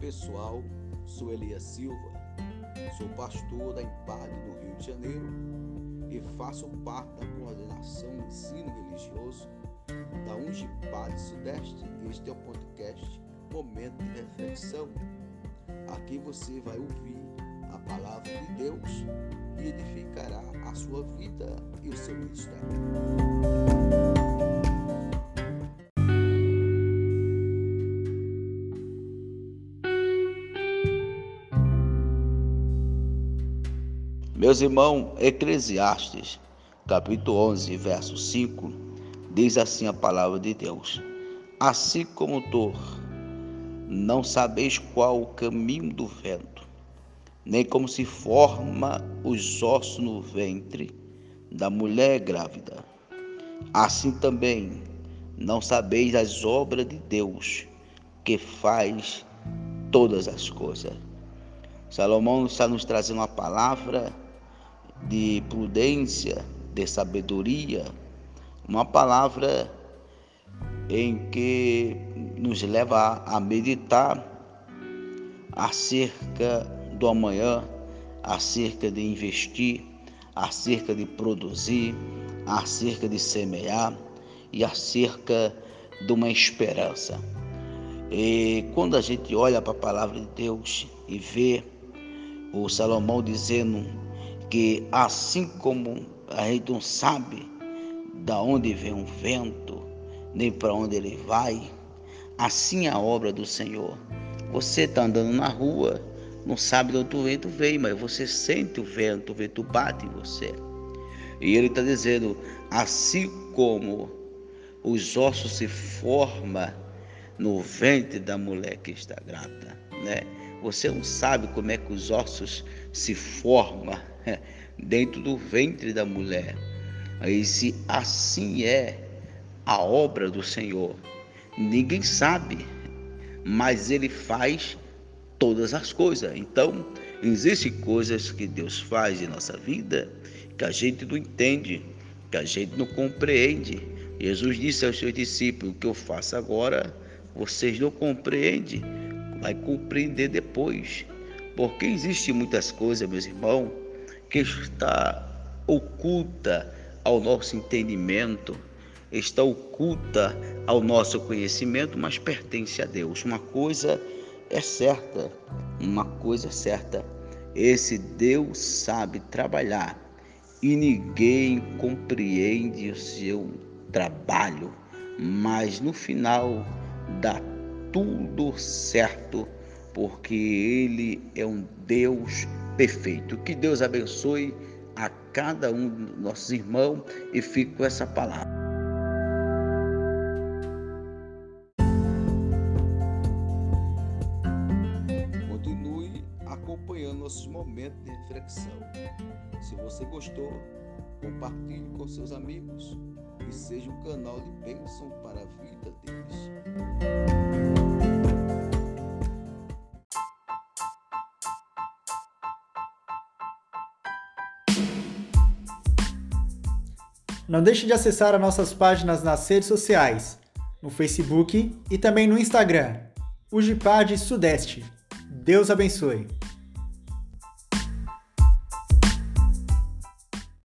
pessoal, sou Elias Silva, sou pastor da Empade no Rio de Janeiro e faço parte da coordenação de ensino religioso da Ungipade Sudeste. Este é o podcast Momento de Reflexão. Aqui você vai ouvir a palavra de Deus e edificará a sua vida e o seu ministério. Meus irmãos, Eclesiastes, capítulo 11, verso 5, diz assim a palavra de Deus: Assim como tu não sabeis qual o caminho do vento, nem como se forma os ossos no ventre da mulher grávida. Assim também não sabeis as obras de Deus, que faz todas as coisas. Salomão está nos trazendo uma palavra de prudência, de sabedoria, uma palavra em que nos leva a meditar acerca do amanhã, acerca de investir, acerca de produzir, acerca de semear e acerca de uma esperança. E quando a gente olha para a palavra de Deus e vê o Salomão dizendo que assim como a gente não sabe da onde vem um vento, nem para onde ele vai, assim é a obra do Senhor. Você está andando na rua, não sabe de onde o vento vem, mas você sente o vento, o vento bate em você. E ele está dizendo, assim como os ossos se formam no ventre da mulher que está grávida, né? Você não sabe como é que os ossos se formam dentro do ventre da mulher. Aí se assim é a obra do Senhor, ninguém sabe, mas ele faz todas as coisas. Então, existem coisas que Deus faz em nossa vida que a gente não entende, que a gente não compreende. Jesus disse aos seus discípulos: O que eu faço agora, vocês não compreendem, vai compreender depois. Porque existem muitas coisas, meus irmãos, que está oculta ao nosso entendimento, está oculta ao nosso conhecimento, mas pertence a Deus. Uma coisa é certa, uma coisa é certa, esse Deus sabe trabalhar e ninguém compreende o seu trabalho, mas no final dá tudo certo, porque Ele é um Deus perfeito. Que Deus abençoe a cada um dos nossos irmãos e fique com essa palavra. Continue acompanhando nossos momentos de reflexão. Se você gostou, compartilhe com seus amigos e seja um canal de bênção para a vida deles. Não deixe de acessar as nossas páginas nas redes sociais, no Facebook e também no Instagram, o Gipad Sudeste. Deus abençoe.